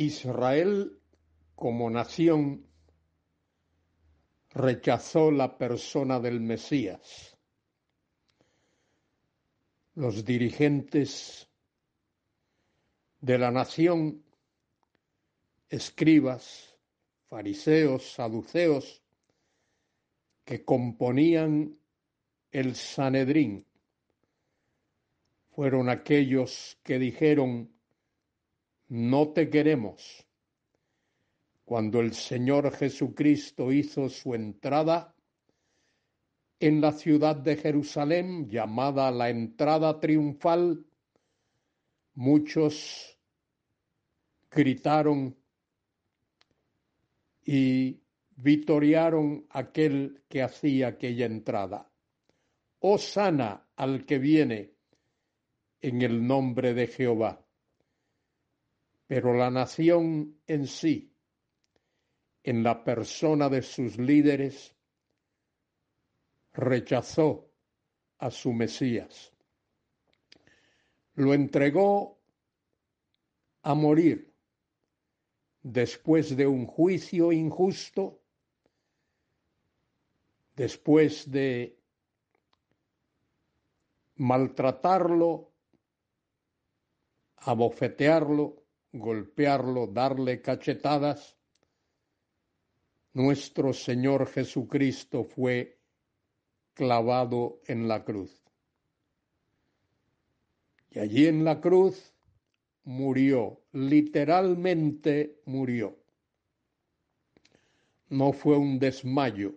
Israel como nación rechazó la persona del Mesías. Los dirigentes de la nación, escribas, fariseos, saduceos, que componían el Sanedrín, fueron aquellos que dijeron, no te queremos. Cuando el Señor Jesucristo hizo su entrada en la ciudad de Jerusalén, llamada la entrada triunfal, muchos gritaron y vitoriaron aquel que hacía aquella entrada. Oh sana al que viene en el nombre de Jehová. Pero la nación en sí, en la persona de sus líderes, rechazó a su Mesías. Lo entregó a morir después de un juicio injusto, después de maltratarlo, abofetearlo, golpearlo, darle cachetadas, nuestro Señor Jesucristo fue clavado en la cruz. Y allí en la cruz murió, literalmente murió. No fue un desmayo.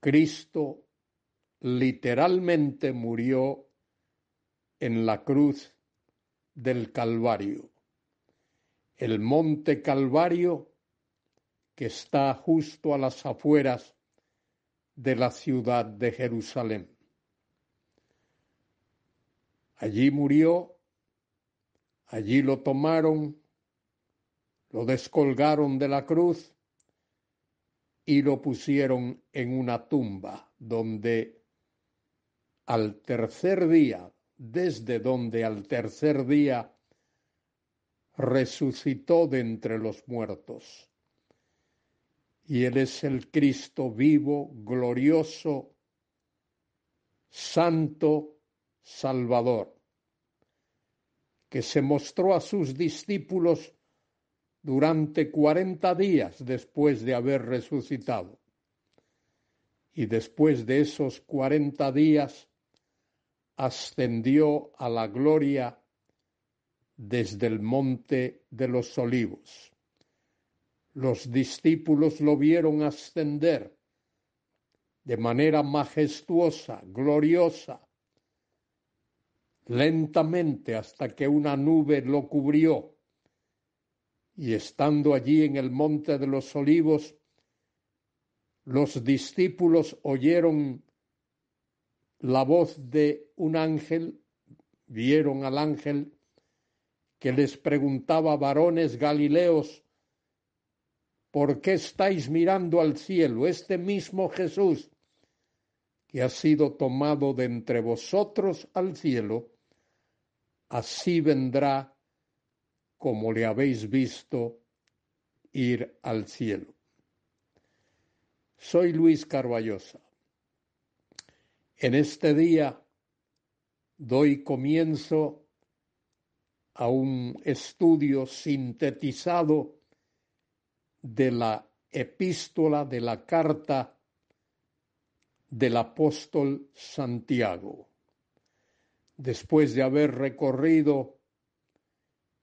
Cristo literalmente murió en la cruz del Calvario. El monte Calvario que está justo a las afueras de la ciudad de Jerusalén. Allí murió, allí lo tomaron, lo descolgaron de la cruz y lo pusieron en una tumba donde al tercer día, desde donde al tercer día resucitó de entre los muertos y Él es el Cristo vivo, glorioso, santo, salvador, que se mostró a sus discípulos durante cuarenta días después de haber resucitado. Y después de esos cuarenta días ascendió a la gloria desde el monte de los olivos. Los discípulos lo vieron ascender de manera majestuosa, gloriosa, lentamente hasta que una nube lo cubrió. Y estando allí en el monte de los olivos, los discípulos oyeron la voz de un ángel, vieron al ángel que les preguntaba, varones Galileos, ¿Por qué estáis mirando al cielo? Este mismo Jesús que ha sido tomado de entre vosotros al cielo, así vendrá como le habéis visto ir al cielo. Soy Luis Carballosa. En este día doy comienzo a un estudio sintetizado de la epístola, de la carta del apóstol Santiago. Después de haber recorrido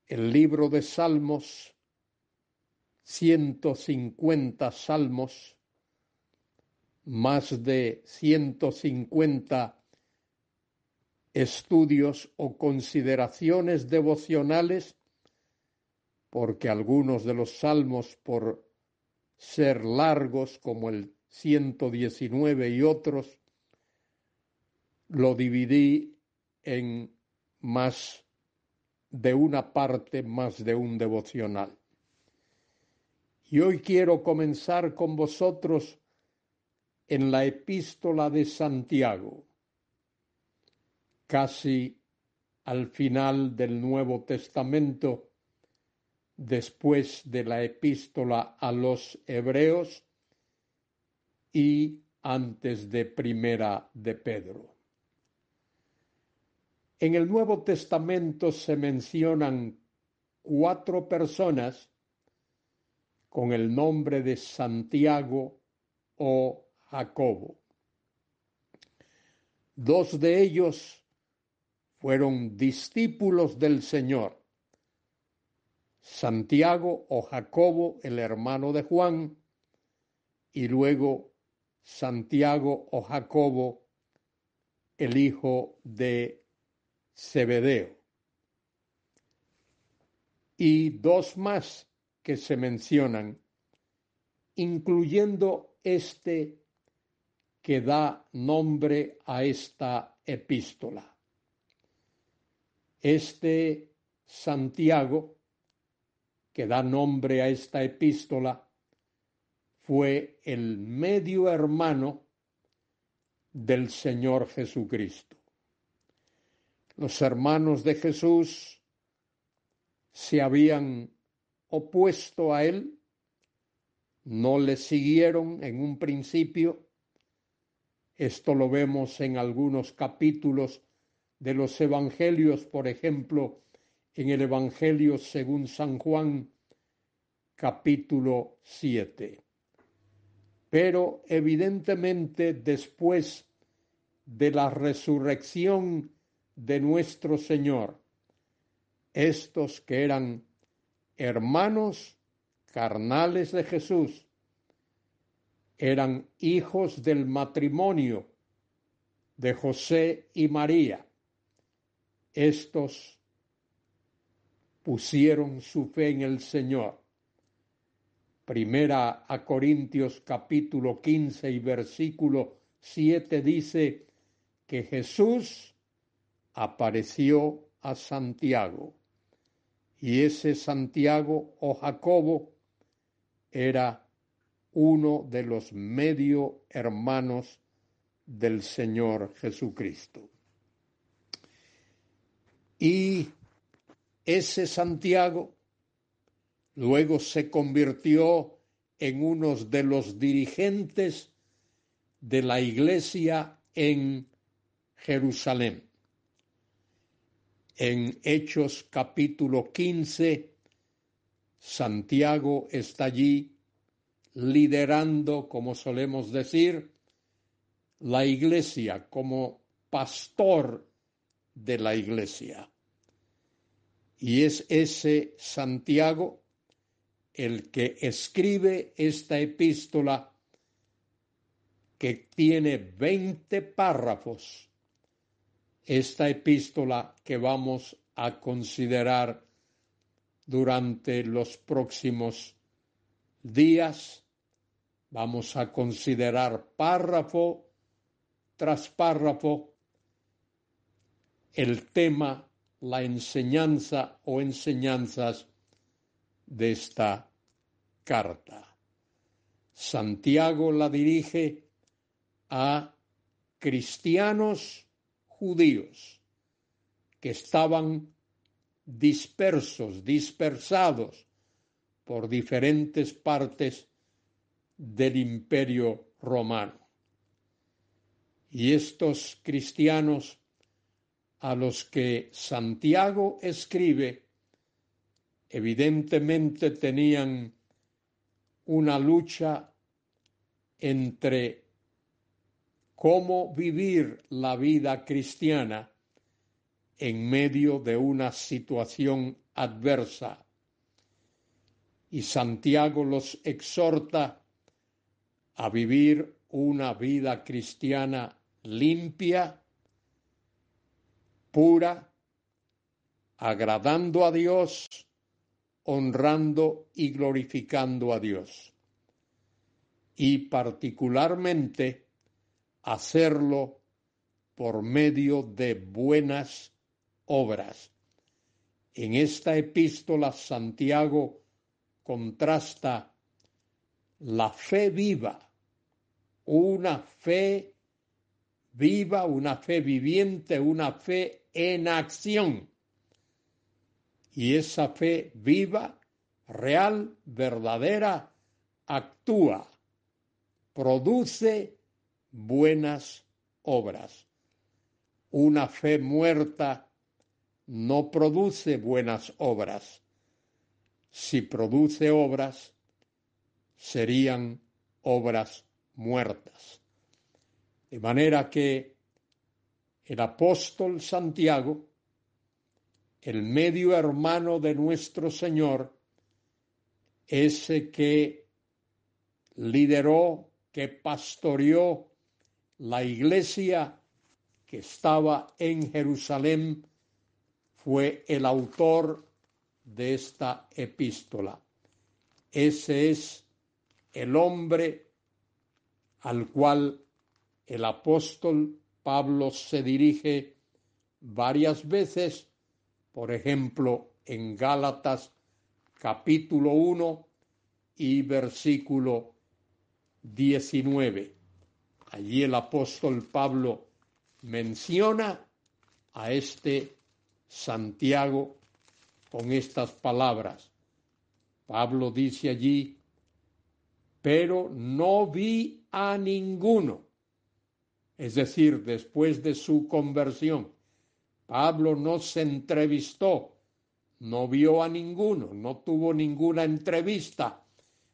el libro de Salmos, 150 salmos, más de 150 estudios o consideraciones devocionales porque algunos de los salmos, por ser largos, como el 119 y otros, lo dividí en más de una parte, más de un devocional. Y hoy quiero comenzar con vosotros en la epístola de Santiago, casi al final del Nuevo Testamento, después de la epístola a los hebreos y antes de primera de Pedro. En el Nuevo Testamento se mencionan cuatro personas con el nombre de Santiago o Jacobo. Dos de ellos fueron discípulos del Señor. Santiago o Jacobo, el hermano de Juan, y luego Santiago o Jacobo, el hijo de Zebedeo. Y dos más que se mencionan, incluyendo este que da nombre a esta epístola. Este Santiago, que da nombre a esta epístola, fue el medio hermano del Señor Jesucristo. Los hermanos de Jesús se habían opuesto a él, no le siguieron en un principio. Esto lo vemos en algunos capítulos de los evangelios, por ejemplo, en el Evangelio según San Juan, capítulo 7 pero evidentemente después de la resurrección de nuestro Señor, estos que eran hermanos carnales de Jesús, eran hijos del matrimonio de José y María. Estos pusieron su fe en el Señor Primera a Corintios capítulo 15 y versículo 7 dice que Jesús apareció a Santiago y ese Santiago o Jacobo era uno de los medio hermanos del Señor Jesucristo. Y ese Santiago Luego se convirtió en uno de los dirigentes de la iglesia en Jerusalén. En Hechos capítulo 15, Santiago está allí liderando, como solemos decir, la iglesia como pastor de la iglesia. Y es ese Santiago el que escribe esta epístola que tiene 20 párrafos, esta epístola que vamos a considerar durante los próximos días, vamos a considerar párrafo tras párrafo el tema, la enseñanza o enseñanzas de esta carta. Santiago la dirige a cristianos judíos que estaban dispersos, dispersados por diferentes partes del imperio romano. Y estos cristianos a los que Santiago escribe evidentemente tenían una lucha entre cómo vivir la vida cristiana en medio de una situación adversa. Y Santiago los exhorta a vivir una vida cristiana limpia, pura, agradando a Dios honrando y glorificando a Dios. Y particularmente hacerlo por medio de buenas obras. En esta epístola Santiago contrasta la fe viva, una fe viva, una fe viviente, una fe en acción y esa fe viva real, verdadera, actúa, produce buenas obras. Una fe muerta no produce buenas obras. Si produce obras, serían obras muertas. De manera que el apóstol Santiago, el medio hermano de nuestro Señor, ese que lideró, que pastoreó la iglesia que estaba en Jerusalén, fue el autor de esta epístola. Ese es el hombre al cual el apóstol Pablo se dirige varias veces, por ejemplo, en Gálatas capítulo 1 y versículo 19. Allí el apóstol Pablo menciona a este Santiago con estas palabras. Pablo dice allí, pero no vi a ninguno. Es decir, después de su conversión, Pablo no se entrevistó, no vio a ninguno, no tuvo ninguna entrevista,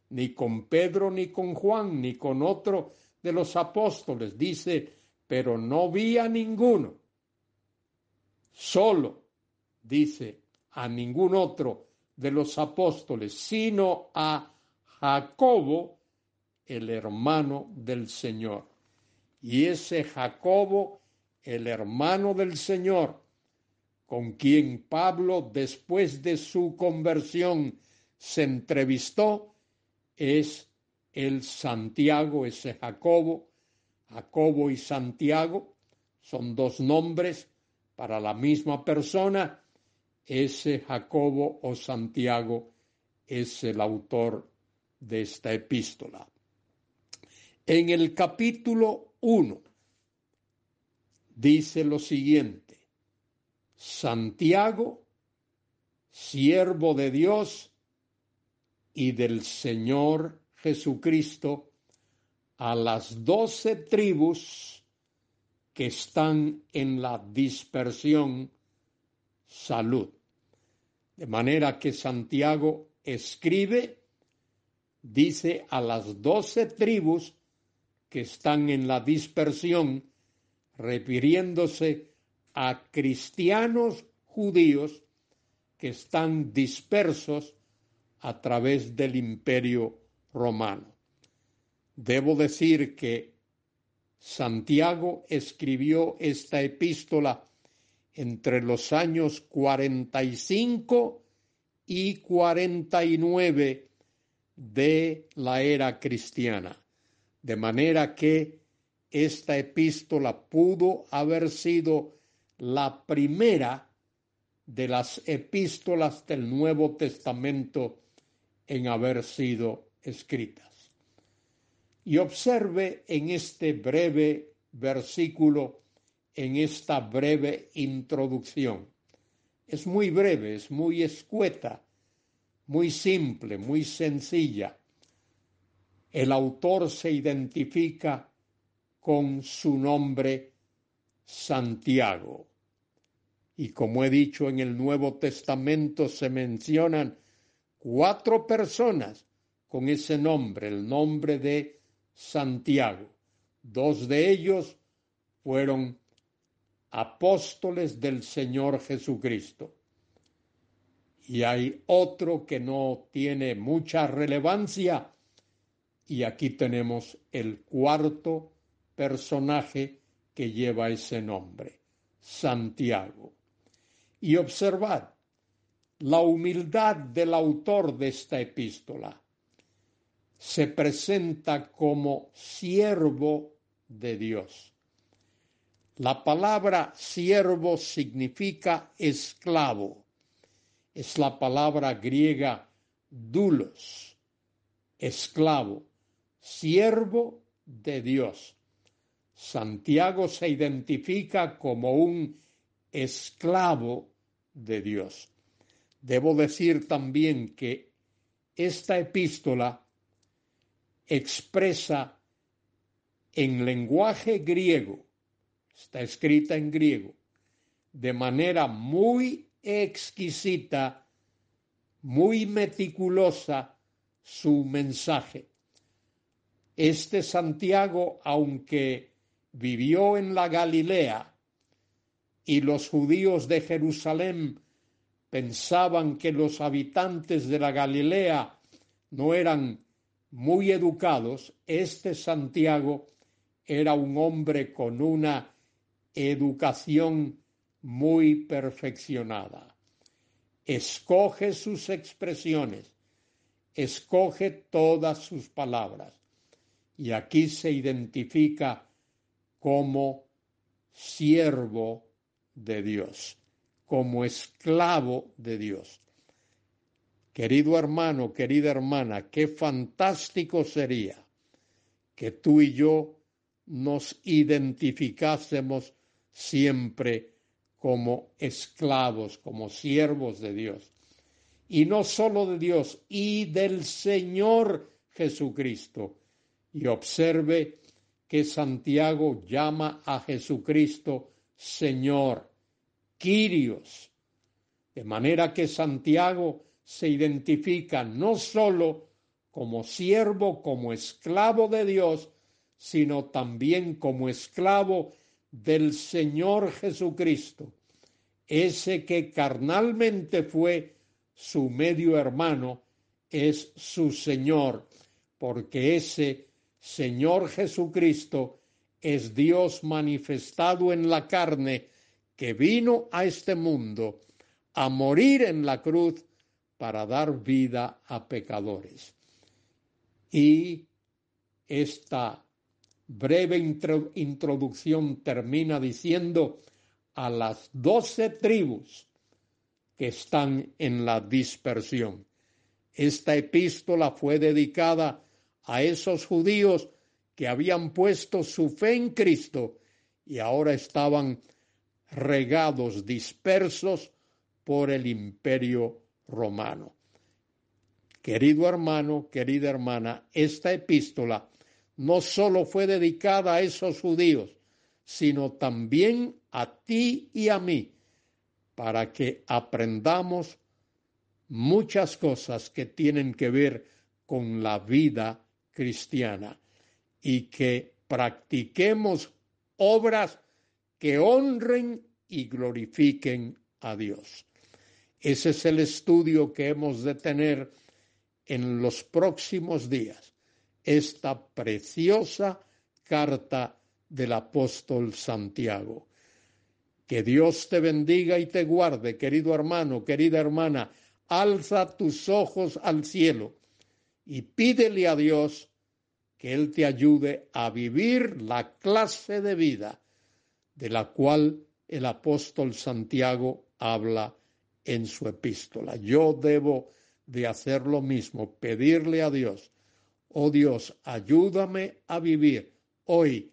ni con Pedro, ni con Juan, ni con otro de los apóstoles. Dice, pero no vi a ninguno. Solo, dice, a ningún otro de los apóstoles, sino a Jacobo, el hermano del Señor. Y ese Jacobo, el hermano del Señor, con quien Pablo, después de su conversión, se entrevistó, es el Santiago, ese Jacobo. Jacobo y Santiago son dos nombres para la misma persona ese Jacobo o Santiago es el autor de esta epístola. En el capítulo 1 dice lo siguiente, Santiago, siervo de Dios y del Señor Jesucristo, a las doce tribus que están en la dispersión salud. De manera que Santiago escribe, dice a las doce tribus que están en la dispersión, refiriéndose a cristianos judíos que están dispersos a través del imperio romano. Debo decir que Santiago escribió esta epístola entre los años 45 y 49 de la era cristiana. De manera que esta epístola pudo haber sido la primera de las epístolas del Nuevo Testamento en haber sido escritas. Y observe en este breve versículo en esta breve introducción. Es muy breve, es muy escueta, muy simple, muy sencilla. El autor se identifica con su nombre Santiago. Y como he dicho en el Nuevo Testamento se mencionan cuatro personas con ese nombre, el nombre de Santiago. Dos de ellos fueron apóstoles del Señor Jesucristo. Y hay otro que no tiene mucha relevancia y aquí tenemos el cuarto personaje que lleva ese nombre, Santiago. Y observad la humildad del autor de esta epístola. Se presenta como siervo de Dios la palabra siervo significa esclavo. Es la palabra griega dulos, esclavo, siervo de Dios. Santiago se identifica como un esclavo de Dios. Debo decir también que esta epístola expresa en lenguaje griego, está escrita en griego, de manera muy exquisita, muy meticulosa su mensaje. Este Santiago, aunque vivió en la Galilea y los judíos de Jerusalén pensaban que los habitantes de la Galilea no eran muy educados, este Santiago era un hombre con una educación muy perfeccionada. Escoge sus expresiones, escoge todas sus palabras. Y aquí se identifica como siervo de Dios, como esclavo de Dios. Querido hermano, querida hermana, qué fantástico sería que tú y yo nos identificásemos siempre como esclavos, como siervos de Dios. Y no solo de Dios, y del Señor Jesucristo. Y observe que Santiago llama a Jesucristo Señor, Quirios. De manera que Santiago se identifica no solo como siervo, como esclavo de Dios, sino también como esclavo del Señor Jesucristo, ese que carnalmente fue su medio hermano, es su Señor, porque ese Señor Jesucristo es Dios manifestado en la carne, que vino a este mundo a morir en la cruz para dar vida a pecadores. Y esta breve introducción termina diciendo a las doce tribus que están en la dispersión. Esta epístola fue dedicada a esos judíos que habían puesto su fe en Cristo y ahora estaban regados, dispersos por el imperio romano. Querido hermano, querida hermana, esta epístola no solo fue dedicada a esos judíos, sino también a ti y a mí, para que aprendamos muchas cosas que tienen que ver con la vida cristiana y que practiquemos obras que honren y glorifiquen a Dios. Ese es el estudio que hemos de tener en los próximos días esta preciosa carta del apóstol Santiago. Que Dios te bendiga y te guarde, querido hermano, querida hermana. Alza tus ojos al cielo y pídele a Dios que Él te ayude a vivir la clase de vida de la cual el apóstol Santiago habla en su epístola. Yo debo de hacer lo mismo, pedirle a Dios Oh Dios, ayúdame a vivir hoy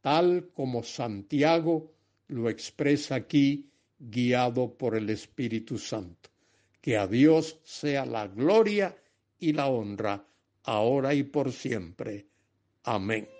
tal como Santiago lo expresa aquí, guiado por el Espíritu Santo. Que a Dios sea la gloria y la honra, ahora y por siempre. Amén.